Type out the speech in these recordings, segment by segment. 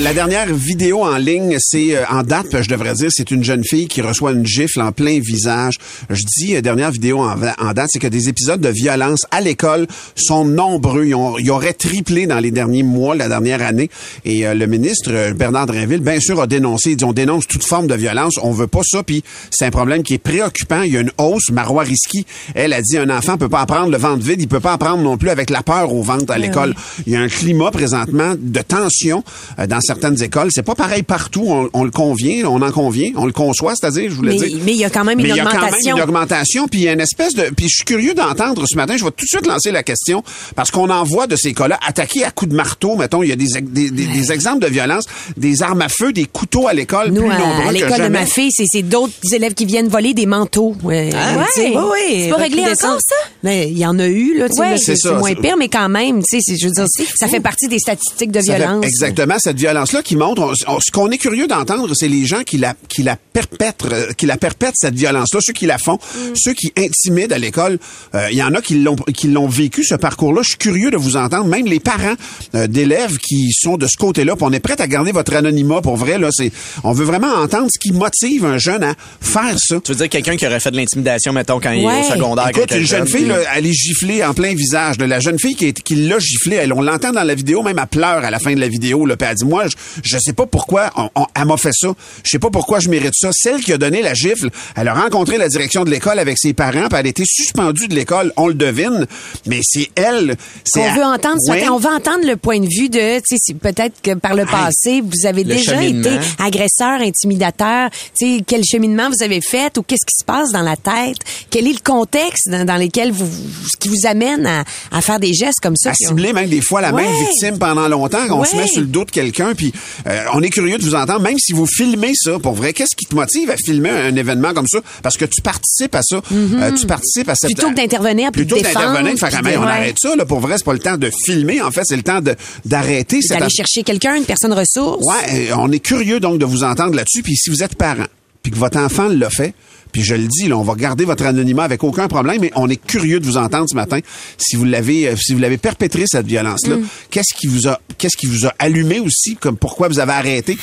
La dernière vidéo en ligne, c'est euh, en date, je devrais dire, c'est une jeune fille qui reçoit une gifle en plein visage. Je dis euh, dernière vidéo en, en date, c'est que des épisodes de violence à l'école sont nombreux. Ils, ont, ils auraient triplé dans les derniers mois, la dernière année. Et euh, le ministre euh, Bernard Drinville, bien sûr, a dénoncé. Il dit on dénonce toute forme de violence. On veut pas ça. Puis c'est un problème qui est préoccupant. Il y a une hausse. Marois Risky, elle a dit un enfant peut pas apprendre le ventre vide. Il peut pas apprendre non plus avec la peur au ventre à l'école. Il y a un climat présentement de tension euh, dans certaines écoles. C'est pas pareil partout. On, on le convient, on en convient, on le conçoit, c'est-à-dire, je voulais Mais dire. mais il y a quand même une Mais il y a quand même augmentation. une augmentation, puis il y a une espèce de... Puis je suis curieux d'entendre ce matin, je vais tout de suite lancer la question, parce qu'on en voit de ces cas-là attaqués à coups de marteau, mettons, il y a des, des, des, des exemples de violence, des armes à feu, des couteaux à l'école, Nous, plus à, nombreux à que l'école de ma fille, c'est c'est d'autres élèves qui viennent voler des manteaux. Ouais, Ah, ouais? oui, oui. C'est pas réglé encore, ça? Mais il y en a eu, là, Ouais. C'est c'est ça, c'est moins c'est- pire, mais quand même, tu sais, je veux dire, ça fait partie des statistiques de violence. exactement cette violence-là qui montre. on- on- ce qu'on est curieux d'entendre, c'est les gens qui la qui la perpètrent, euh, qui la perpètrent cette violence-là, ceux qui la font, Mm. ceux qui intimident à l'école. Euh, Il y en a qui l'ont qui l'ont vécu ce parcours-là. Je suis curieux de vous entendre. Même les parents euh, d'élèves qui sont de ce côté-là, puis on est prêt à garder votre anonymat pour vrai. Là, c'est on veut vraiment entendre ce qui motive un jeune à faire ça. Tu veux dire quelqu'un qui aurait fait de l'intimidation, mettons, quand il est au secondaire. Écoute, une jeune fille, là, elle est giflée en plein visage. là. La jeune fille qui, est- qui l'a giflée, elle, on l'entend dans la vidéo, même elle pleure à la fin de la vidéo. Là, puis elle dit, moi, je, je sais pas pourquoi on- on- elle m'a fait ça. Je sais pas pourquoi je mérite ça. Celle qui a donné la gifle, elle a rencontré la direction de l'école avec ses parents, puis elle a été suspendue de l'école. On le devine, mais c'est elle. C'est On veut entendre ça. Ouais. On veut entendre le point de vue de, tu sais, peut-être que par le passé, vous avez Le déjà été agresseur, intimidateur. Tu sais, quel cheminement vous avez fait ou qu'est-ce qui se passe dans la tête? Quel est le contexte dans, dans lequel vous, ce qui vous amène à, à faire des gestes comme ça? à ont- cibler même des fois la même victime pendant longtemps, qu'on se met sur le dos de quelqu'un, puis euh, on est curieux de vous entendre, même si vous filmez ça, pour vrai, qu'est-ce qui te motive à filmer un événement comme ça? Parce que tu participes à ça, Euh, tu participes à cette... Mm-hmm. Plutôt que d'intervenir puis de Plutôt d'intervenir, de faire on ouais. arrête ça, là, pour vrai, c'est pas le temps de filmer, en fait, c'est le temps d'arrêter D'aller chercher quelqu'un, une personne ressource. Ouais, euh, on est curieux donc de vous entendre là-dessus. Puis si vous êtes parent, puis que votre enfant l'a fait, puis je le dis, là, on va garder votre anonymat avec aucun problème, mais on est curieux de vous entendre ce matin. Si vous l'avez, euh, si vous l'avez perpétré cette violence-là, Mm. qu'est-ce qui vous a, qu'est-ce qui vous a allumé aussi, comme pourquoi vous avez arrêté?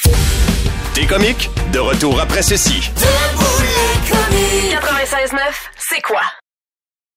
Des comiques, de retour après ceci. Debout les comiques. 96.9, c'est quoi?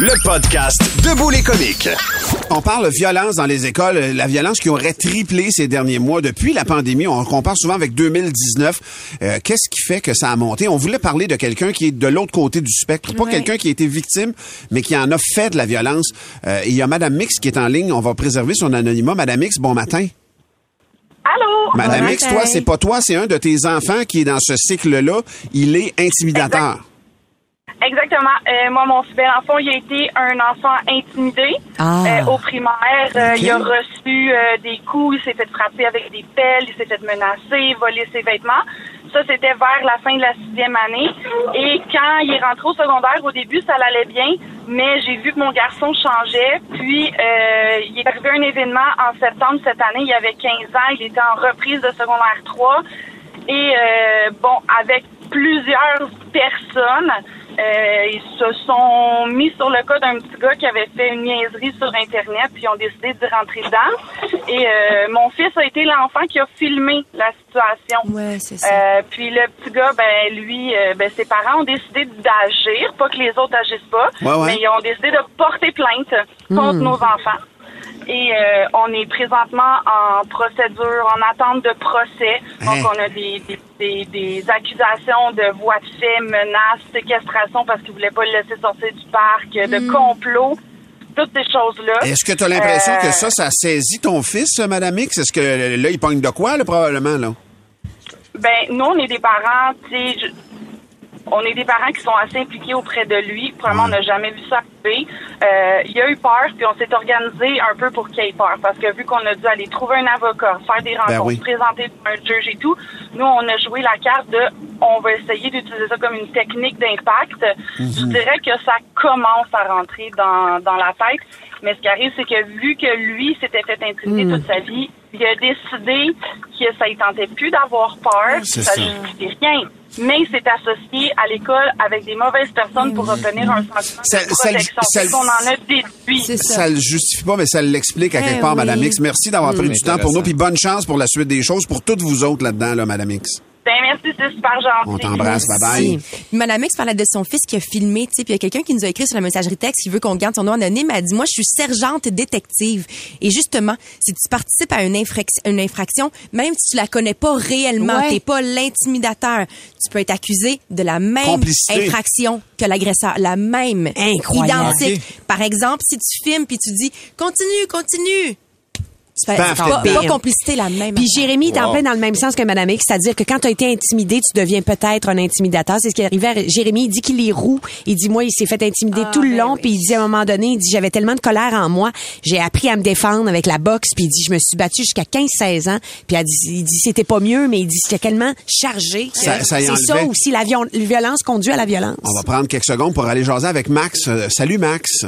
Le podcast Debout les comiques. On parle violence dans les écoles, euh, la violence qui aurait triplé ces derniers mois depuis la pandémie. On compare souvent avec 2019. Euh, Qu'est-ce qui fait que ça a monté? On voulait parler de quelqu'un qui est de l'autre côté du spectre. Pas Ouais. quelqu'un qui a été victime, mais qui en a fait de la violence. Euh, il y a Madame Mix qui est en ligne. On va préserver son anonymat. Madame Mix, bon matin. Allô? Madame Bon Mix, matin. toi, c'est pas toi, c'est un de tes enfants qui est dans ce cycle-là. Il est intimidateur. Exactement. Euh, moi, mon super enfant, il a été un enfant intimidé Ah. euh, au primaire. Euh. Il a reçu euh, des coups, il s'est fait frapper avec des pelles, il s'est fait menacer, voler ses vêtements. Ça, c'était vers la fin de la sixième année. Et quand il est rentré au secondaire, au début, ça allait bien, mais j'ai vu que mon garçon changeait. Puis, euh, il est arrivé un événement en septembre cette année. Il avait 15 ans, il était en reprise de secondaire 3. Et, euh, bon, avec plusieurs personnes, Euh, ils se sont mis sur le cas d'un petit gars qui avait fait une niaiserie sur Internet, puis ils ont décidé d'y rentrer dedans. Et euh, mon fils a été l'enfant qui a filmé la situation. Ouais, c'est ça. Euh, puis le petit gars, ben lui, euh, ben ses parents ont décidé d'agir, pas que les autres agissent pas, Ouais, ouais. mais ils ont décidé de porter plainte contre Hmm. nos enfants. Et euh, on est présentement en procédure, en attente de procès. Donc Hein? on a des, des, des, des accusations de voies de fait, menaces, séquestration parce qu'ils voulaient pas le laisser sortir du parc, de Hmm. complot, toutes ces choses-là. Est-ce que tu as l'impression Euh, que ça, ça saisit ton fils, Madame X? Est-ce que là, il pogne de quoi, là, probablement, là? Ben, nous, on est des parents, tu sais, je- on est des parents qui sont assez impliqués auprès de lui. Probablement, on n'a jamais vu ça arriver. Euh, il a eu peur, puis on s'est organisé un peu pour qu'il ait peur. Parce que vu qu'on a dû aller trouver un avocat, faire des rencontres, Ben oui. se présenter un juge et tout, nous, on a joué la carte de on va essayer d'utiliser ça comme une technique d'impact. Je dirais que ça commence à rentrer dans, dans la tête. Mais ce qui arrive, c'est que vu que lui s'était fait intimider toute sa vie, il a décidé que ça ne tentait plus d'avoir peur. Ça ça. justifie rien. Mais il s'est associé à l'école avec des mauvaises personnes pour obtenir un sentiment Ça- de ça- protection. ça- C'est qu'on en a déduit. C'est ça. Ça le justifie pas, mais ça l'explique à Eh quelque part, oui. Madame X. Merci d'avoir pris du temps pour nous, puis bonne chance pour la suite des choses pour toutes vous autres là-dedans, là, Madame X. Ben, merci, c'est super gentil. On t'embrasse, bye-bye. Madame X parlait de son fils qui a filmé, tu sais, puis il y a quelqu'un qui nous a écrit sur la messagerie texte qui veut qu'on garde son nom anonyme. Elle dit, moi, je suis sergente détective. Et justement, si tu participes à une, infrac- une infraction, même si tu la connais pas réellement, Ouais. t'es pas l'intimidateur, tu peux être accusé de la même Complicité. infraction que l'agresseur, la même, Incroyable. identique. Par exemple, si tu filmes puis tu dis, continue, continue. C'est pas, pas dedans. complicité la même. Puis. Jérémy est en plein dans le même sens que Madame X, c'est-à-dire que quand tu as été intimidé, tu deviens peut-être un intimidateur. C'est ce qui est arrivé à Jérémy. Il dit qu'il est roux. Il dit, moi, il s'est fait intimider Ah, tout le ben long. oui. Puis il dit, à un moment donné, il dit, j'avais tellement de colère en moi. J'ai appris à me défendre avec la boxe. Puis il dit, je me suis battu jusqu'à 15-16 ans. Puis dit- il dit, c'était pas mieux, mais il dit, c'était tellement chargé. Ça- ça C'est ça aussi, la violence conduit à la violence. On va prendre quelques secondes pour aller jaser avec Max. Euh, salut, Max.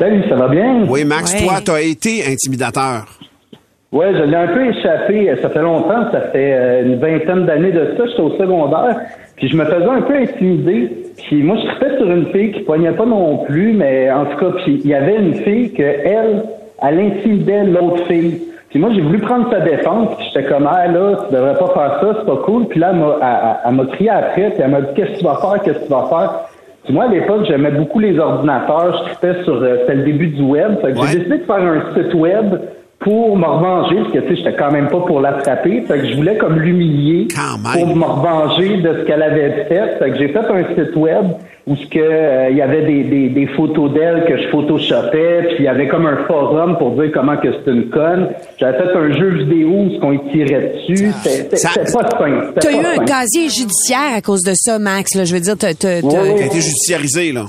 Salut, ça va bien? Oui, Max, Ouais. toi, t'as été intimidateur. Ouais, je l'ai un peu échappé. Ça fait longtemps, ça fait euh, une vingtaine d'années de ça. J'étais au secondaire. Puis je me faisais un peu intimider. Puis moi, je traitais sur une fille qui poignait pas non plus, mais en tout cas, puis il y avait une fille que elle, elle intimidait l'autre fille. Puis moi, j'ai voulu prendre sa défense. Puis j'étais comme, ah là, tu devrais pas faire ça, c'est pas cool. Puis là, elle m'a crié après, puis elle m'a dit, qu'est-ce que tu vas faire, qu'est-ce que tu vas faire? Moi, à l'époque, j'aimais beaucoup les ordinateurs. Je traitais sur, euh, c'était le début du web. Fait que Ouais. j'ai décidé de faire un site web pour me revenger, parce que tu sais, j'étais quand même pas pour l'attraper. Fait que je voulais comme l'humilier Quand même. pour me revenger de ce qu'elle avait fait. Fait que j'ai fait un site web où ce que euh, il y avait des, des, des photos d'elle que je photoshopais, puis il y avait comme un forum pour dire comment que c'est une conne. J'avais fait un jeu vidéo où ce qu'on y tirait dessus. C'était Ça- c'était pas simple. C'était T'as eu un casier judiciaire à cause de ça, Max. Là. Je veux dire, t'as, t'as- t'as- Ouais, T'as été judiciarisé, là.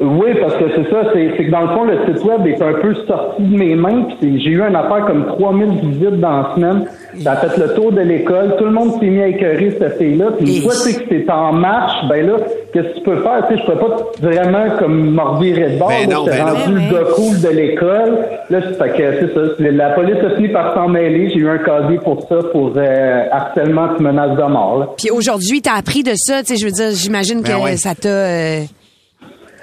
Oui, parce que c'est ça, c'est c'est que dans le fond, le site web est un peu sorti de mes mains, puis j'ai eu une affaire comme 3000 visites dans la semaine. Ça a fait le tour de l'école, tout le monde s'est mis à écœurer cette fille-là, puis une fois tu sais, que c'est en marche, ben là, qu'est-ce que tu peux faire? Tu sais, je peux pas vraiment comme me revirer de bord, Ben là, non, j'étais ben non. rendu le gars cool de l'école. Là, c'est fait que c'est ça, la police a fini par s'en mêler, j'ai eu un casier pour ça, pour euh, harcèlement et menace de mort. là. Puis aujourd'hui, t'as appris de ça. Tu sais, je veux dire, j'imagine que Ben ouais. ça t'a... euh,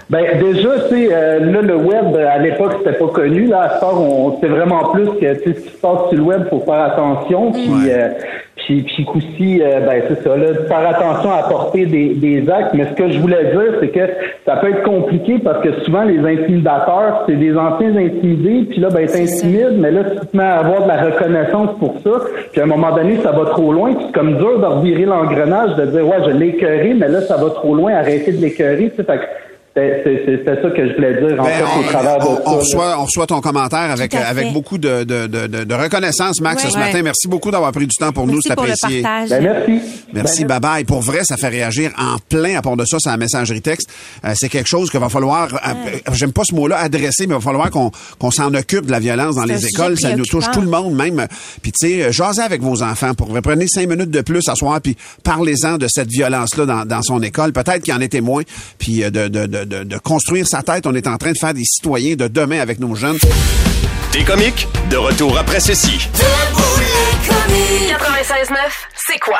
Ben déjà, tu sais, euh, là le web à l'époque c'était pas connu. Là, à ce temps, on sait vraiment plus que ce qui se passe sur le web, faut faire attention. Puis, Ouais. euh, puis, puis qu'aussi, euh, ben c'est ça, là, faire attention à porter des, des actes. Mais ce que je voulais dire, c'est que ça peut être compliqué parce que souvent les intimidateurs, c'est des anciens intimidés. Puis là, ben t'intimides, mais là tu te mets à avoir de la reconnaissance pour ça. Puis à un moment donné, ça va trop loin. Puis c'est comme dur de revirer l'engrenage, de dire ouais, je l'ai écœuré, mais là ça va trop loin. Arrêtez de l'écœurer. Tu sais, c'est- C'était ça que je voulais dire, en Ben, fait, au on, de ça. reçoit, on reçoit ton commentaire avec, avec beaucoup de, de, de, de- reconnaissance, Max, Ouais. ce matin. Ouais. Merci beaucoup d'avoir pris du temps pour nous, Merci c'est pour le apprécié. partage. Ben, merci. Merci, Ben, bye bye. Pour vrai, ça fait réagir en plein à part de ça, c'est la messagerie texte. Euh, c'est quelque chose qu'il va falloir, euh, euh, j'aime pas ce mot-là, adresser, mais il va falloir qu'on qu'on s'en occupe de la violence dans les écoles. Ça nous touche tout le monde, même. Puis tu sais, jasez avec vos enfants. Pour vrai. prenez cinq minutes de plus à soir, puis parlez-en de cette violence-là dans, dans son école. Peut-être qu'il en est témoin, puis euh, de, de, de, de, de construire sa tête. On est en train de faire des citoyens de demain avec nos jeunes. Des comiques, de retour après ceci. 96.9, c'est quoi?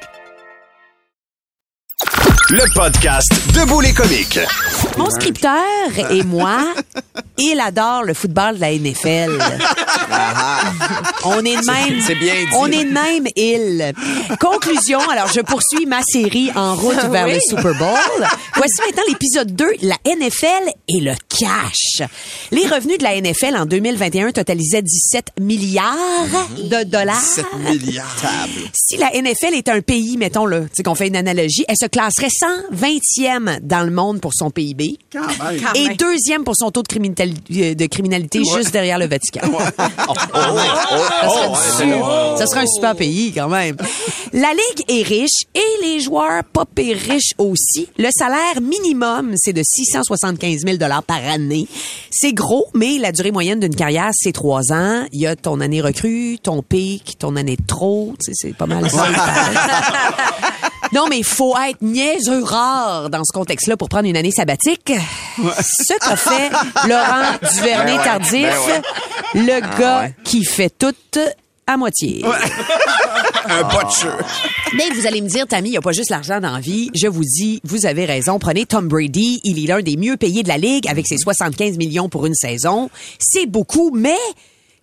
Le podcast Debout les comiques. Mon scripteur et moi, il adore le football de la NFL. On est de même. C'est bien dit. On est de même, il. Conclusion, alors je poursuis ma série en route vers Oui. le Super Bowl. Voici maintenant l'épisode 2, la NFL et le cash. Les revenus de la NFL en 2021 totalisaient 17 milliards de dollars. 7 milliards. Si la NFL est un pays, mettons-le, tu sais qu'on fait une analogie, elle se classerait 120e dans le monde pour son PIB Quand même. Quand et deuxième pour son taux de criminalité, de criminalité juste derrière le Vatican. Oh, ça, serait du- ça serait un super pays quand même. La Ligue est riche et les joueurs pas pire riches aussi. Le salaire minimum, c'est de 675 000 par année. C'est gros, mais la durée moyenne d'une carrière, c'est trois ans. Il y a ton année recrue, ton pic, ton année de trop. C'est pas mal ça. Non, mais il faut être niaiseux rare dans ce contexte-là pour prendre une année sabbatique. Ce qu'a fait Laurent Duvernay-Tardif, le gars qui fait tout à moitié. Un botcher. Mais vous allez me dire, Tammy, il n'y a pas juste l'argent dans la vie. Je vous dis, vous avez raison. Prenez Tom Brady. Il est l'un des mieux payés de la Ligue avec ses 75 millions pour une saison. C'est beaucoup, mais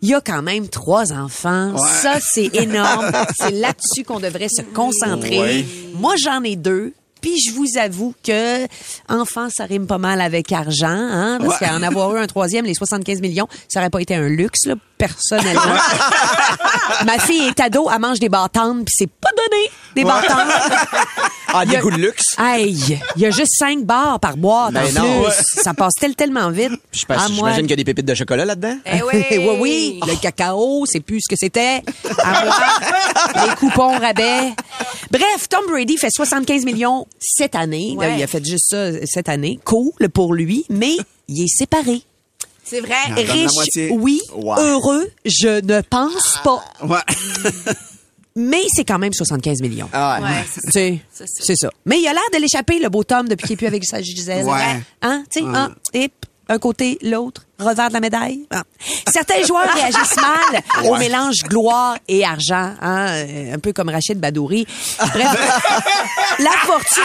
il y a quand même trois enfants. Ça, c'est énorme. c'est là-dessus qu'on devrait se concentrer. Ouais. Moi, j'en ai deux. Puis je vous avoue que enfant, ça rime pas mal avec argent, hein, parce Ouais. qu'en avoir eu un troisième, les 75 millions, ça aurait pas été un luxe, là, personnellement. Ma fille est ado, elle mange des bâtantes, puis c'est pas donné, des bâtantes. Ah, Il y des a- goûts de luxe. Aïe, il y a juste cinq bars par boîte Ben en non. plus. Ça passe tel- tellement vite. Je pense- Ah, moi- J'imagine qu'il y a des pépites de chocolat là-dedans. Eh oui. oui, oui, le cacao, c'est plus ce que c'était. À moi, les coupons rabais. Bref, Tom Brady fait 75 millions cette année. Ouais. Là, il a fait juste ça cette année. Cool pour lui, mais il est séparé. C'est vrai. donne la Riche, moitié. oui. Ouais. Heureux, je ne pense pas. Ouais. Mais c'est quand même 75 millions. Ah, Ouais, c'est Tu sais, C'est ça. Mais il a l'air de l'échapper, le beau Tom, depuis qu'il est plus avec sa Gisèle. Ouais. Hein? Tu sais, un, hip, un côté, l'autre, revers de la médaille. Ah. Certains joueurs réagissent mal au mélange gloire et argent, hein? euh, un peu comme Rachid Badouri. Bref, la fortune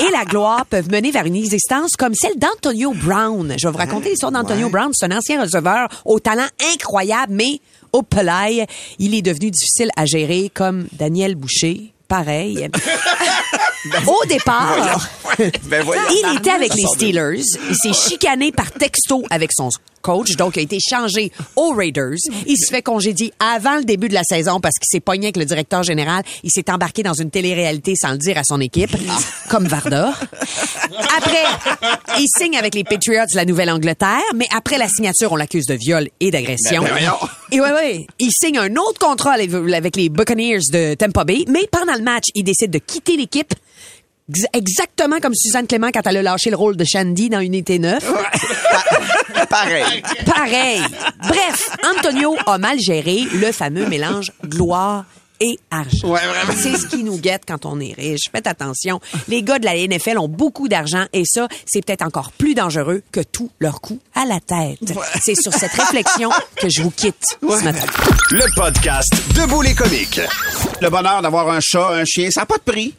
et la gloire peuvent mener vers une existence comme celle d'Antonio Brown. Je vais vous raconter l'histoire d'Antonio Brown. C'est un ancien receveur au talent incroyable, mais au pelaille, il est devenu difficile à gérer comme Daniel Boucher. Pareil. Au départ, Ben voyons. il était avec les Steelers. Il s'est chicané par texto avec son coach, donc il a été changé aux Raiders. Il se fait congédier avant le début de la saison parce qu'il s'est pogné avec le directeur général. Il s'est embarqué dans une télé-réalité sans le dire à son équipe, comme Varda. Après, il signe avec les Patriots de la Nouvelle-Angleterre, mais après la signature, on l'accuse de viol et d'agression. Ben, ben. Et ouais, ouais, il signe un autre contrat avec- avec les Buccaneers de Tampa Bay, mais pendant le match, il décide de quitter l'équipe. Ex- Exactement comme Suzanne Clément quand elle a lâché le rôle de Shandy dans Unité 9. Pareil. Pareil. Bref, Antonio a mal géré le fameux mélange gloire et argent. Ouais, vraiment. C'est ce qui nous guette quand on est riche. Faites attention. Les gars de la NFL ont beaucoup d'argent et ça, c'est peut-être encore plus dangereux que tout leur coup à la tête. C'est sur cette réflexion que je vous quitte ce matin. Le podcast Debout les comiques. Le bonheur d'avoir un chat, un chien, ça n'a pas de prix.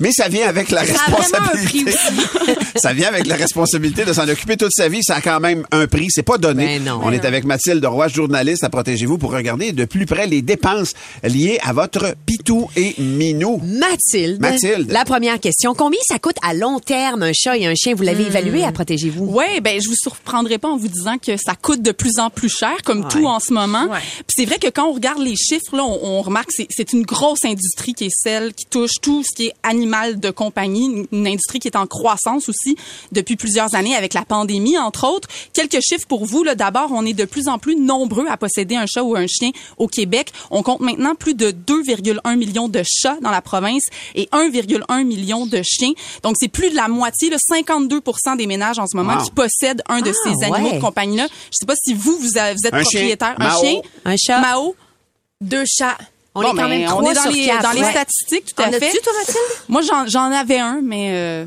Mais ça vient avec la Ça a vraiment un responsabilité. prix ça vient avec la responsabilité de s'en occuper toute sa vie. Ça a quand même un prix. C'est pas donné. Ben non. On est avec Mathilde Roy, journaliste à Protégez-vous, pour regarder de plus près les dépenses liées à votre pitou et minou. Mathilde. Mathilde. La première question. Combien ça coûte à long terme un chat et un chien? Vous l'avez évalué à Protégez-vous? Oui, ben je vous surprendrai pas en vous disant que ça coûte de plus en plus cher, comme tout en ce moment. Ouais. Puis c'est vrai que quand on regarde les chiffres, là, on, on remarque que c'est- c'est une grosse industrie qui est celle qui touche tout ce qui est l'animal de compagnie, une- industrie qui est en croissance aussi depuis plusieurs années avec la pandémie, entre autres. Quelques chiffres pour vous. Là. D'abord, on est de plus en plus nombreux à posséder un chat ou un chien au Québec. On compte maintenant plus de 2,1 millions de chats dans la province et 1,1 million de chiens. Donc, c'est plus de la moitié, là, 52 des ménages en ce moment Wow. qui possèdent un de Ah, ces animaux ouais. de compagnie-là. Je sais pas si vous, vous, êtes Un chien. propriétaire. Un Mao. chien. Un chat. Mao. Deux chats. On Bon, est quand même on trois est dans sur les, quatre, dans les ouais. statistiques, tout à En fait. as-tu, toi, Mathilde? Moi, j'en, j'en avais un, mais euh,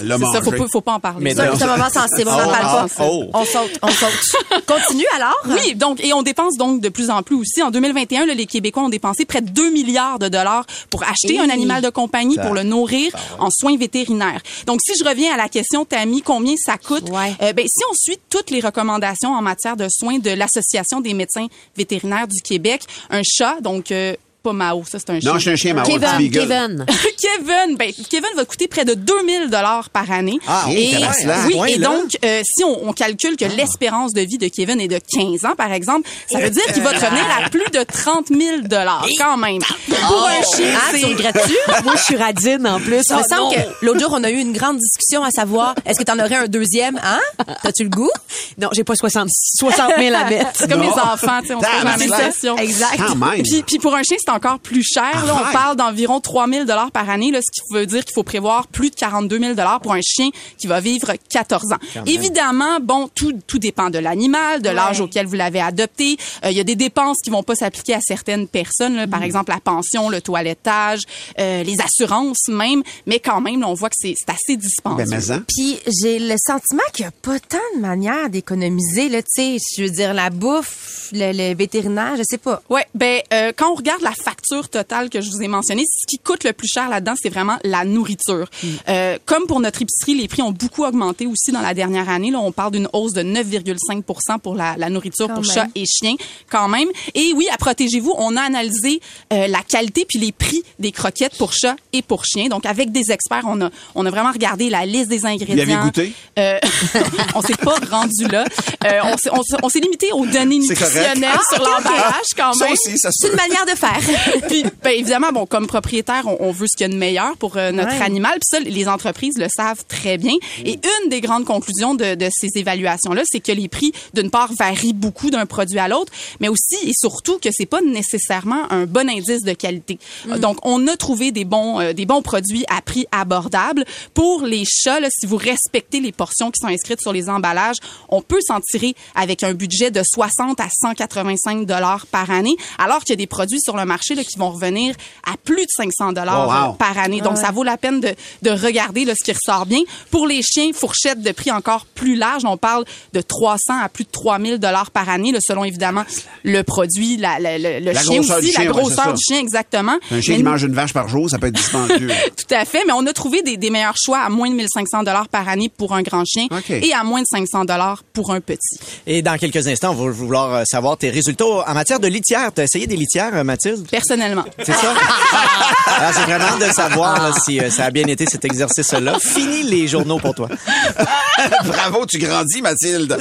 L'a c'est ça, faut pas, faut pas en parler. Mais Ça, non. C'est un moment sensible, on n'en Oh, parle ah, pas. oh. On saute, on saute. Continue alors? Oui, donc et on dépense donc de plus en plus aussi. En 2021, là, les Québécois ont dépensé près de 2 milliards de dollars pour acheter un animal de compagnie, pour le nourrir en soins vétérinaires. Donc si je reviens à la question Tammy, combien ça coûte? Ouais. Euh, ben si on suit toutes les recommandations en matière de soins de l'Association des médecins vétérinaires du Québec, un chat donc euh, pas Mao, ça c'est un chien. Non, je suis un chien, Mao, Kevin. Kevin. Kevin, ben, Kevin va coûter près de 2000 dollars par année. Ah, Hey, et, oui, et donc, euh, si on, on calcule que l'espérance de vie de Kevin est de 15 ans, par exemple, ça veut dire qu'il va te revenir à plus de 30 000 dollars quand même. Pour un chien, Ah, c'est... tu regrettes-tu? Moi, je suis radine en plus. Il me Oh, semble que l'autre jour, on a eu une grande discussion à savoir, est-ce que tu en aurais un deuxième, hein? T'as-tu le goût? Non, j'ai pas 60, 60 000 à mettre. C'est comme les enfants, tu sais, on se pose la même Tabarnak. question. Exact. Puis, puis pour un chien, c'est encore plus cher. Là, on parle d'environ 3 000 dollars par année, là, ce qui veut dire qu'il faut prévoir plus de 42 000 dollars pour un chien qui va vivre 14 ans. Évidemment, bon, tout, tout dépend de l'animal, de l'âge auquel vous l'avez adopté. Euh, Il y a des dépenses qui vont pas s'appliquer à certaines personnes, là, par Mm. exemple la pension, le toilettage, euh, les assurances même. Mais quand même, là, on voit que c'est assez dispendieux. Ben, mais hein. Puis j'ai le sentiment qu'il n'y a pas tant de manières d'économiser, là, tu sais. Je veux dire, la bouffe, le, le vétérinaire, je sais pas. Ouais, ben euh, quand on regarde la facture totale que je vous ai mentionnée, ce qui coûte le plus cher là-dedans, c'est vraiment la nourriture. Euh, comme pour notre épicerie, les prix ont beaucoup augmenté aussi dans la dernière année. Là, on parle d'une hausse de 9,5 pour la, la nourriture Quand pour même. chats et chiens, quand même. Et oui, à protégez-vous, on a analysé euh, la qualité puis les prix des croquettes pour chats et pour chiens. Donc avec des experts, on a on a vraiment regardé la liste des ingrédients. avez goûté? Euh, on s'est pas rendu là. Euh, on s'est- on s'est- on s'est limité aux données correct. nutritionnelles Ah, sur l'emballage quand Ça même. aussi, ça C'est une manière de faire. Puis, ben, évidemment, bon, comme propriétaire, on, on veut ce qu'il y a de meilleur pour euh, notre Ouais. animal. Puis ça, les entreprises le savent très bien. Et une des grandes conclusions de, de ces évaluations-là, c'est que les prix, d'une part, varient beaucoup d'un produit à l'autre, mais aussi et surtout que c'est pas nécessairement un bon indice de qualité. Donc, on a trouvé des bons, euh, des bons produits à prix abordable. Pour les chats, là, si vous respectez les portions qui sont inscrites sur les emballages, on peut s'en tirer avec un budget de 60 à 185 dollars par année, alors qu'il y a des produits sur le marché là, qui vont revenir à plus de 500 dollars Oh, wow. par année. Donc, ça vaut la peine de, de regarder là, ce qui ressort bien. Pour les chiens, fourchette de prix encore plus large. On parle de 300 à plus de 3000 dollars par année, là, selon évidemment le produit, la, la- le, le La chien aussi, chien, la grosseur du chien, exactement. Un chien Mais qui mange une vache par jour, ça peut être dispendieux. tout à fait, mais on a trouvé des, des meilleurs choix à moins de 1500 dollars par année pour un grand chien et à moins de 500 dollars pour un petit. Et dans quelques instants, on va vouloir euh, savoir tes résultats en matière de litière. T'as essayé des litières, euh, Personnellement. C'est ça? Alors, c'est vraiment de savoir là, si euh, ça a bien été cet exercice-là. Fini les journaux pour toi. Bravo, tu grandis, Mathilde.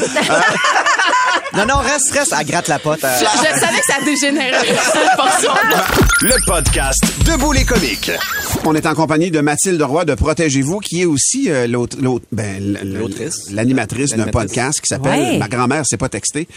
Non, non, reste, reste, elle gratte la pote. euh. Je, je savais que ça dégénérait. Le podcast Debout les comiques. On est en compagnie de Mathilde Roy de Protégez-vous, qui est aussi euh, l'autre, l'autre- ben, l- l- L'autrice. l'animatrice d'un L'animatrice. podcast qui s'appelle Ouais. Ma grand-mère s'est pas textée.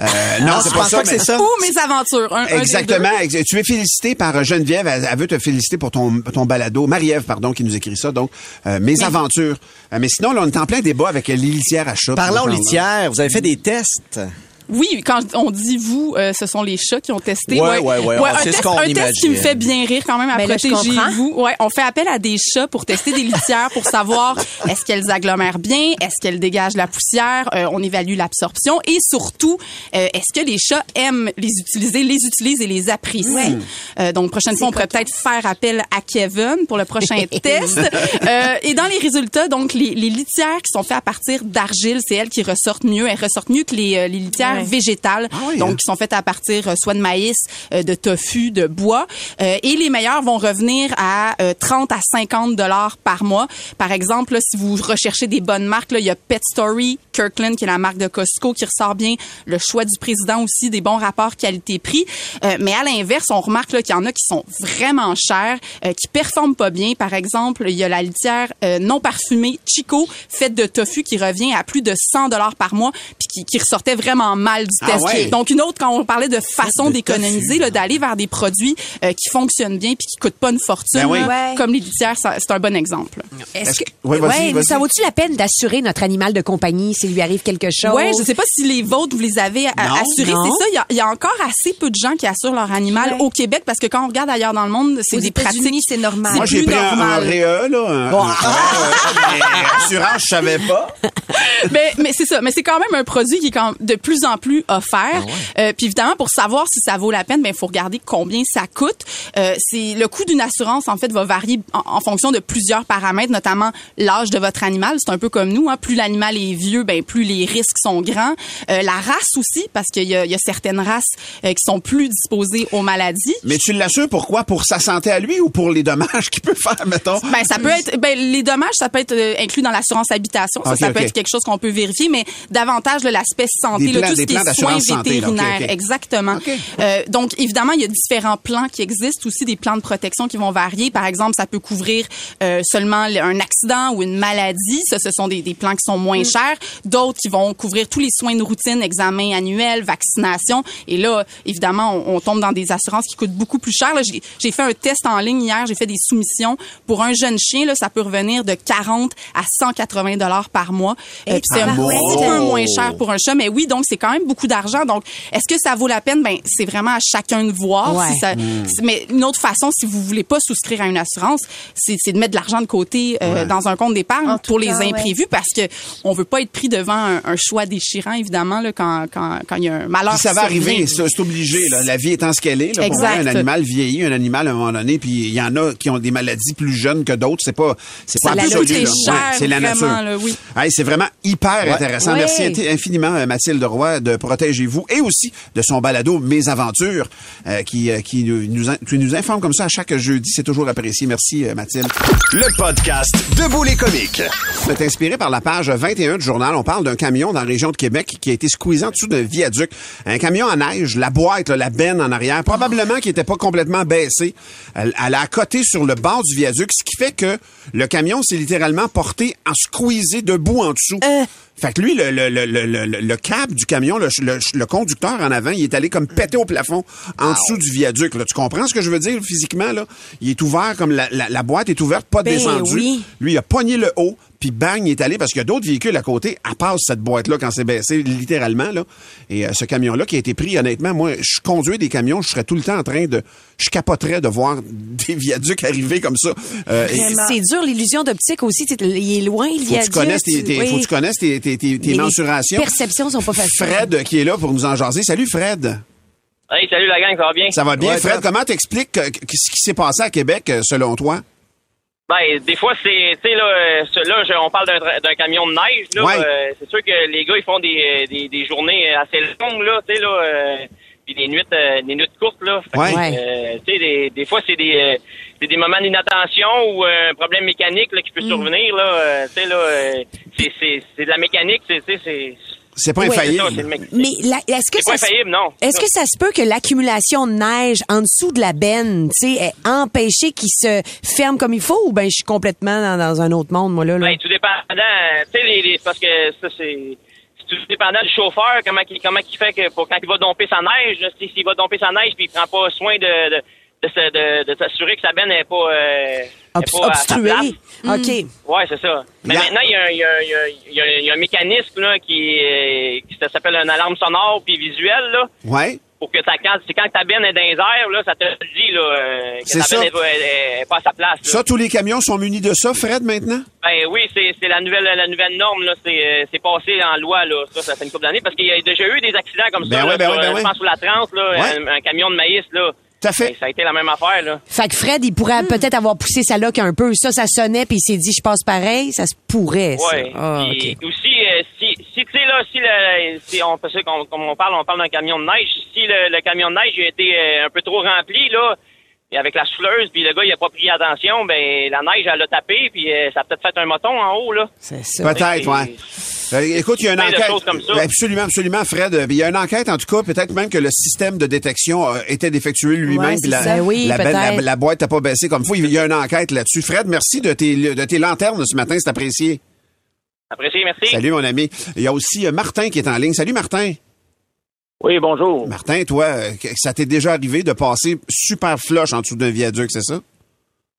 Euh, non, Ah, c'est je pas pense ça. pas que mais- c'est ça. Ou mes aventures. Un, un des Exactement. Ex- Tu es félicité par euh, Geneviève. Elle, elle veut te féliciter pour ton, ton balado. Marie-Ève, pardon, qui nous écrit ça. Donc, euh, mes aventures. Euh, mais sinon, là, on est en plein débat avec les litières à chat. Parlons litière. Vous avez fait des tests. Oui, quand on dit vous, euh, ce sont les chats qui ont testé. Ouais, ouais, ouais, un, c'est ce test, qu'on un test qui me fait bien rire quand même à Mais là, je protéger comprends. vous. Ouais, on fait appel à des chats pour tester des litières pour savoir est-ce qu'elles agglomèrent bien, est-ce qu'elles dégagent la poussière, euh, on évalue l'absorption et surtout euh, est-ce que les chats aiment les utiliser, les utilisent et les apprécient? Euh, donc prochaine fois on pourrait peut-être faire appel à Kevin pour le prochain test. Euh, et dans les résultats, donc les, les litières qui sont faites à partir d'argile, c'est elles qui ressortent mieux. Elles ressortent mieux que les, euh, les litières végétales, donc hein? qui sont faites à partir euh, soit de maïs, euh, de tofu, de bois. Euh, et les meilleurs vont revenir à euh, 30 à 50 dollars par mois. Par exemple, là, si vous recherchez des bonnes marques, là, il y a Pet Story, Kirkland, qui est la marque de Costco, qui ressort bien. Le choix du président aussi, des bons rapports qualité-prix. Euh, mais à l'inverse, on remarque là, qu'il y en a qui sont vraiment chers, euh, qui performent pas bien. Par exemple, il y a la litière euh, non parfumée Chico, faite de tofu, qui revient à plus de 100 dollars par mois, puis qui, qui ressortait vraiment mal du Ah ouais. Donc une autre, quand on parlait de façon d'économiser, d'aller vers des produits euh, qui fonctionnent bien puis qui coûtent pas une fortune, Ben oui. là, Ouais. comme les litières, ça- c'est un bon exemple. Est-ce que, Oui, vas-y, ouais, vas-y. ça vaut-tu la peine d'assurer notre animal de compagnie s'il lui arrive quelque chose? Ouais, je sais pas si les vôtres vous les avez Non. assurés. Non. C'est ça, il y a- il y, a encore assez peu de gens qui assurent leur animal Ouais. au Québec parce que quand on regarde ailleurs dans le monde, c'est Aux des pratiques. c'est normal. Moi, j'ai pris un, un normal. RE, là. Un, Bon. un- mais assurance, je savais pas. mais mais c'est ça, mais c'est quand même un produit qui est quand de plus en plus offert. Euh, puis évidemment pour savoir si ça vaut la peine, ben faut regarder combien ça coûte. Euh, c'est le coût d'une assurance en fait va varier en, en fonction de plusieurs paramètres, notamment l'âge de votre animal. C'est un peu comme nous, hein. plus l'animal est vieux, ben plus les risques sont grands. Euh, la race aussi, parce qu'il y y a certaines races euh, qui sont plus disposées aux maladies. Mais tu l'assures pourquoi? Pour sa santé à lui ou pour les dommages qu'il peut faire, mettons? Ben ça peut être ben les dommages ça peut être euh, inclus dans l'assurance habitation ça Ok, ça peut ok. être quelque chose qu'on peut vérifier mais davantage l'aspect santé là, tout ce qui plans d'assurance santé, là, exactement. Euh, donc évidemment il y a différents plans qui existent aussi des plans de protection qui vont varier. Par exemple ça peut couvrir euh, seulement le- un accident ou une maladie. Ça ce sont des, des plans qui sont moins Mm. chers. D'autres qui vont couvrir tous les soins de routine examens annuels vaccination. Et là évidemment on, on tombe dans des assurances qui coûtent beaucoup plus cher. J'ai fait un test en ligne hier. J'ai fait des soumissions. Pour un jeune chien là ça peut revenir de 40 à 180 dollars par mois. Euh, puis c'est un peu moins cher pour un chat. Mais oui donc c'est quand même beaucoup d'argent donc est-ce que ça vaut la peine? Ben c'est vraiment à chacun de voir Ouais. si ça c'est- mais une autre façon si vous voulez pas souscrire à une assurance c'est de mettre de l'argent de côté euh, dans un compte d'épargne pour les cas, ouais. imprévus parce que on veut pas être pris devant un, un choix déchirant évidemment là quand quand quand il y a un malheur Puis ça va arriver, c'est obligé. Là. La vie étant ce qu'elle est, là, pour Exact. vrai, un animal vieillit, un animal à un moment donné, puis il y en a qui ont des maladies plus jeunes que d'autres. C'est pas, c'est pas absolu. c'est la vraiment, nature. là, oui. Hey, c'est vraiment hyper intéressant. Ouais. Merci infiniment, euh, Mathilde Roy, de Protégez-vous et aussi de son balado Mes Aventures, euh, qui, euh, qui, nous, qui nous informe comme ça à chaque jeudi. C'est toujours apprécié. Merci, euh, Mathilde. Le podcast Debout les comiques. C'est inspiré par la page 21 du journal. On parle d'un camion dans la région de Québec qui a été squeezé en dessous d'un viaduc. Un camion à neige, la boîte, là, la benne en arrière, probablement qui était pas complètement baissée. Elle, elle a accoté sur le bord du viaduc, ce qui fait que le camion s'est littéralement porté en squeezé debout en dessous. Fait que lui, le, le, le, le, le- le cab du camion, le, le, le conducteur en avant, il est allé comme péter au plafond en dessous du viaduc. Là. Tu comprends ce que je veux dire physiquement? Là? Il est ouvert comme la, la, la boîte est ouverte, pas Ben descendue. oui. Lui, il a pogné le haut, puis bang, il est allé parce qu'il y a d'autres véhicules à côté, à part cette boîte-là quand c'est baissé, littéralement. Là. Et euh, ce camion-là qui a été pris, honnêtement, moi, je conduis des camions, je serais tout le temps en train de... Je capoterais de voir des viaducs arriver comme ça. Euh, C'est dur, l'illusion d'optique aussi. Il est loin, le faut que viaduc. tu connaisses tes, tes- Oui. faut que tu connaisses tes, tes, tes, tes Les mensurations. perceptions sont pas faciles. Fred, qui est là pour nous en jaser. Salut, Fred. Hey, salut la gang, ça va bien? Ça va bien. Ouais, Fred, comment t'expliques euh, ce qui s'est passé à Québec, euh, selon toi? Ben, des fois, c'est, tu sais, là, euh, là, je- on parle d'un, tra- d'un camion de neige, là. Ouais. euh, c'est sûr que les gars, ils font des, des, des journées assez longues, là, tu sais, là, euh, puis des nuits, euh, des nuits courtes, là. Ouais. euh, tu sais, des, des fois, c'est des, euh, c'est des moments d'inattention ou euh, un problème mécanique, là, qui peut survenir, là. euh, tu sais, là, euh, c'est, c'est, c'est de la mécanique, c'est, tu sais, c'est... C'est pas Ouais. infaillible. ça, Mais la- est-ce que ça se- infaillible, non. Est-ce que ça se peut que l'accumulation de neige en dessous de la benne, tu sais, ait empêché qu'il se ferme comme il faut ou ben je suis complètement dans, dans un autre monde, moi, là? là? Ben, tout dépendant, tu sais, les, les- parce que ça, c'est, c'est tout dépendant du chauffeur, comment il, comment il fait que pour quand il va domper sa neige, s'il va domper sa neige puis il prend pas soin de, de, de, s'assurer que sa benne n'est pas, euh, est Obs- pas à sa place. obstrué. OK. Ouais, c'est ça. Mais maintenant, il y, a, un- il, y a, il, y a, il y a- il y a un mécanisme là, qui, euh, qui s'appelle une alarme sonore puis visuelle là, Ouais. pour que ta quand, c'est quand ta benne est dans les airs là, ça te dit là, euh, que ta ça. benne est, pas- à sa place. là. Ça, tous les camions sont munis de ça, Fred, maintenant? Ben oui, c'est la nouvelle la nouvelle norme c'est euh, c'est passé en loi là, ça ça fait une couple d'années parce qu'il y a déjà eu des accidents comme Ben ça ouais, ben sur, ouais, ben euh, ouais. je pense la transe là, Ouais. un, un camion de maïs là. Tout à fait. Ça a été la même affaire là. Fait que Fred, il pourrait Hmm. peut-être avoir poussé sa loque un peu. Ça, ça sonnait, puis il s'est dit, je passe pareil. Ça se pourrait, ça. Ouais. Ah, Puis OK. aussi euh, si si tu sais là, si le, si on, parce que comme comme on parle, on parle d'un camion de neige. Si le, le camion de neige a été euh, un peu trop rempli là, et avec la souffleuse, puis le gars il a pas pris attention, ben la neige elle l'a tapé, puis euh, ça a peut-être fait un moton en haut là. C'est Peut-être, ouais. Euh, écoute, il y a une enquête. choses comme ça. Absolument, absolument, Fred. Il y a une enquête, en tout cas, peut-être même que le système de détection euh, était défectué lui-même, Ouais, puis la, c'est ça. Oui, la, belle- la- peut-être. la boîte n'a pas baissé comme il faut. Il y a une enquête là-dessus. Fred, merci de tes, de tes lanternes ce matin, c'est apprécié. Apprécié, merci. Salut, mon ami. Il y a aussi Martin qui est en ligne. Salut, Martin. Oui, bonjour. Martin, toi, euh, ça t'est déjà arrivé de passer super flush en dessous d'un viaduc, c'est ça?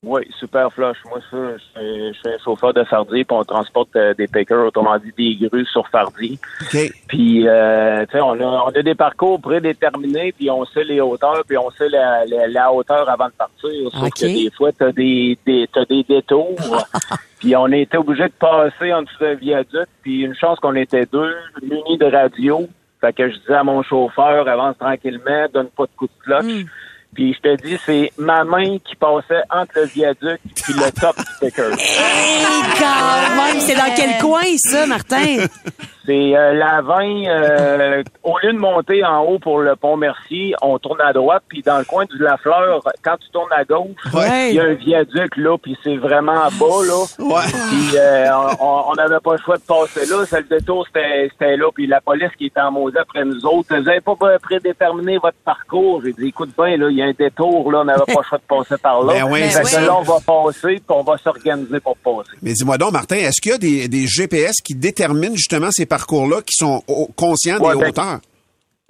Oui, super flush. Moi, ça, je suis- je suis un chauffeur de fardier, puis on transporte euh, des pickers, autrement dit des grues sur fardier. OK. Puis, euh, tu sais, on a, on a des parcours prédéterminés, puis on sait les hauteurs, puis on sait la, la, la hauteur avant de partir. Sauf que des fois, t'as des, des, t'as des détours. puis on était obligé de passer en dessous d'un viaduc, puis une chance qu'on était deux, munis de radio. Fait que je disais à mon chauffeur, avance tranquillement, donne pas de coup de cloche. Puis je te dis, c'est ma main qui passait entre le viaduc puis le top du sticker. Hey, quand même, c'est dans quel coin, ça, Martin? C'est euh, la 20, euh, au lieu de monter en haut pour le pont Mercier, on tourne à droite, puis dans le coin de la fleur, quand tu tournes à gauche, il Ouais. y a un viaduc là, puis c'est vraiment bas là. Ouais. Puis euh, on n'avait pas le choix de passer là, c'est le détour c'était c'était là, puis la police qui était en maudit après nous autres, vous n'avez pas prédéterminé votre parcours. J'ai dit écoute bien là, il y a un détour là, on n'avait pas le choix de passer par là. Ben oui, Fait que ça. là on va passer, puis on va s'organiser pour passer. Mais dis-moi donc, Martin, est-ce qu'il y a des, des GPS qui déterminent justement ces parcours-là, qui sont conscients Ouais, des ben, hauteurs?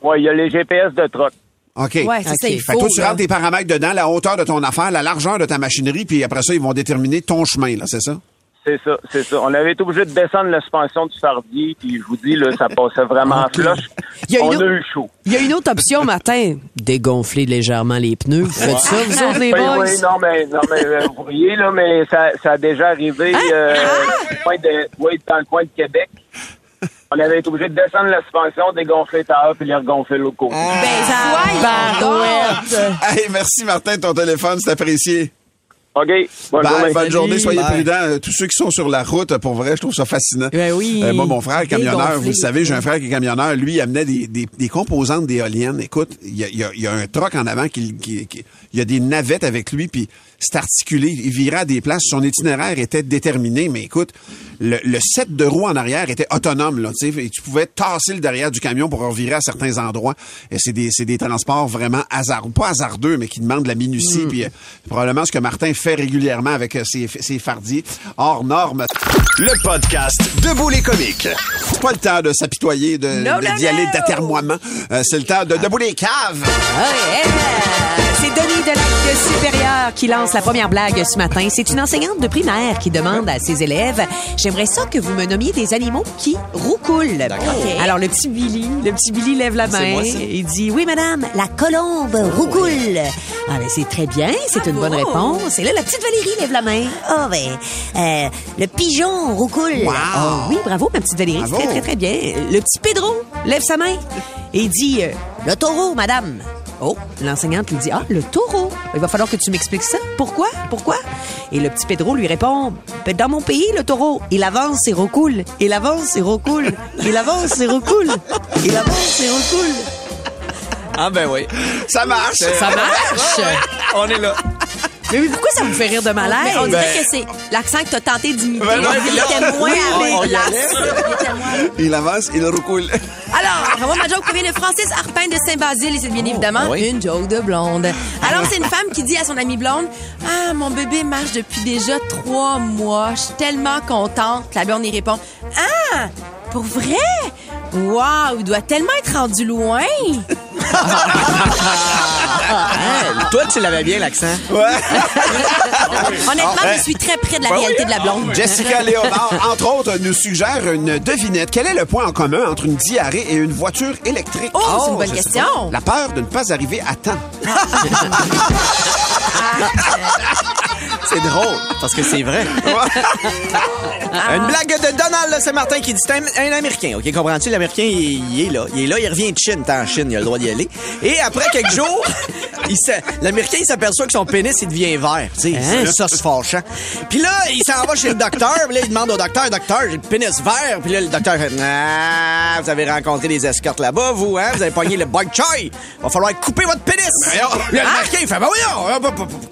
Ouais, il y a les GPS de truck. OK. Ouais, c'est ça, il Fait que toi, faut, tu rentres des paramètres dedans, la hauteur de ton affaire, la largeur de ta machinerie, puis après ça, ils vont déterminer ton chemin, là, c'est ça? C'est ça, c'est ça. On avait été obligé de descendre la suspension du fardier, puis je vous dis, là, ça passait vraiment Ok. flush. Il y a On une a autre- eu chaud. Il y a une autre option, Martin. Dégonfler légèrement les pneus. Vous faites ça, vous autres, les Oui, boys? oui, non, mais, non, mais euh, vous riez, là, mais ça, ça a déjà arrivé Hein? euh, Ah! dans, le coin de, oui, dans le coin de Québec. On avait été obligé de descendre la suspension, dégonfler le tailleur, puis les regonfler l'autre côté. Ben, Barouette. Hey, merci, Martin, de ton téléphone, c'est apprécié. OK, bonne Bye, journée. bonne journée, soyez Bye. prudents. Euh, Tous ceux qui sont sur la route, pour vrai, je trouve ça fascinant. Ben oui. Euh, moi, mon frère est camionneur, vous le savez, j'ai un frère qui est camionneur. Lui, il amenait des, des, des composantes d'éoliennes. Écoute, il y a, il y a- il y a un troc en avant qui, qui, qui- il y a des navettes avec lui, puis c'est articulé. Il virait à des places. Son itinéraire était déterminé, mais écoute, le, le set de roues en arrière était autonome. Là, tu sais, et tu pouvais tasser le derrière du camion pour revirer à certains endroits. Et c'est des, c'est des transports vraiment hasardeux, pas hasardeux, mais qui demandent de la minutie. Puis euh, probablement ce que Martin fait régulièrement avec euh, ses, ses fardiers hors normes. Le podcast Debout les comiques. C'est pas le temps de s'apitoyer, de, No, de- no, d'y aller d'atermoiement. Euh, c'est le temps de debout les caves. Elle. C'est Denis de Lac Supérieur qui lance la première blague ce matin. C'est une enseignante de primaire qui demande à ses élèves J'aimerais ça que vous me nommiez des animaux qui roucoulent. Alors, le petit Billy, le petit Billy lève la main. Il dit Oui, madame, la colombe roucoule. Ah, ben, c'est très bien, c'est une bonne réponse. Et là, la petite Valérie lève la main. Ah, ben, euh, le pigeon roucoule. Ah, oui, bravo, ma petite Valérie. Bravo. Très, très, très bien. Le petit Pedro lève sa main et il dit euh, Le taureau, madame. Oh, l'enseignante lui dit Ah, le taureau. Il va falloir que tu m'expliques ça. Pourquoi? Pourquoi? Et le petit Pedro lui répond Ben, Dans mon pays, le taureau, il avance et recoule. Il avance et recoule. Il avance et recoule. Il avance et recoule. Ah ben oui. Ça marche. Ça marche? On est là. Mais oui, pourquoi ça vous fait rire de malaise on dirait Ben- que c'est l'accent que t'as tenté d'imiter. Ben non, il était moins à. Il était moins- Il avance, il recoule. Alors, moi, ma joke provient de Francis Arpin de Saint-Basile et c'est bien évidemment oui. une joke de blonde. Alors, c'est une femme qui dit à son amie blonde Ah, mon bébé marche depuis déjà trois mois. Je suis tellement contente. La blonde y répond Ah, pour vrai? Waouh, il doit tellement être rendu loin. Hein, toi, tu l'avais bien, l'accent. Honnêtement, je suis très près de la Ben réalité oui. de la blonde. Jessica Léonard, entre autres, nous suggère une devinette. Quel est le point en commun entre une diarrhée et une voiture électrique? Oh, c'est une bonne je sais question. pas. La peur de ne pas arriver à temps. C'est drôle, parce que c'est vrai. Une blague de Donald, là, c'est Martin qui dit c'est un, un Américain, OK? Comprends-tu? L'Américain, il, il est là. Il est là, il revient de Chine. T'es en Chine, il a le droit d'y aller. Et après quelques jours, L'Américain, il s'aperçoit que son pénis, il devient vert. Tu sais, Hein? ça, c'est fâchant. Puis là, il s'en va chez le docteur. Puis là, il demande au docteur, docteur, j'ai le pénis vert. Puis là, le docteur fait, ah, vous avez rencontré des escortes là-bas, vous, hein? Vous avez pogné le bug choy. Va falloir couper votre pénis. Là, l'Américain, il fait, ben voyons,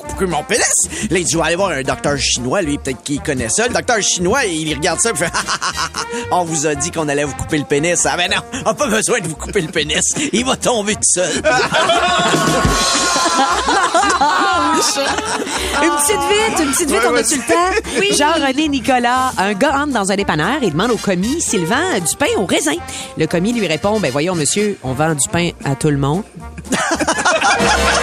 couper mon pénis. Là, il dit, je vais aller voir un docteur chinois, lui, peut-être qu'il connaît ça. Le docteur chinois, il regarde ça, il fait, on vous a dit qu'on allait vous couper le pénis. Ah ben non, on n'a pas besoin de vous couper le pénis. Il va tomber tout seul. Une petite vite, une petite vite, Ouais, on a-tu le temps? Oui. Jean-René Nicolas, un gars entre dans un dépanneur et demande au commis s'il vend du pain au raisin. Le commis lui répond, ben voyons monsieur, on vend du pain à tout le monde.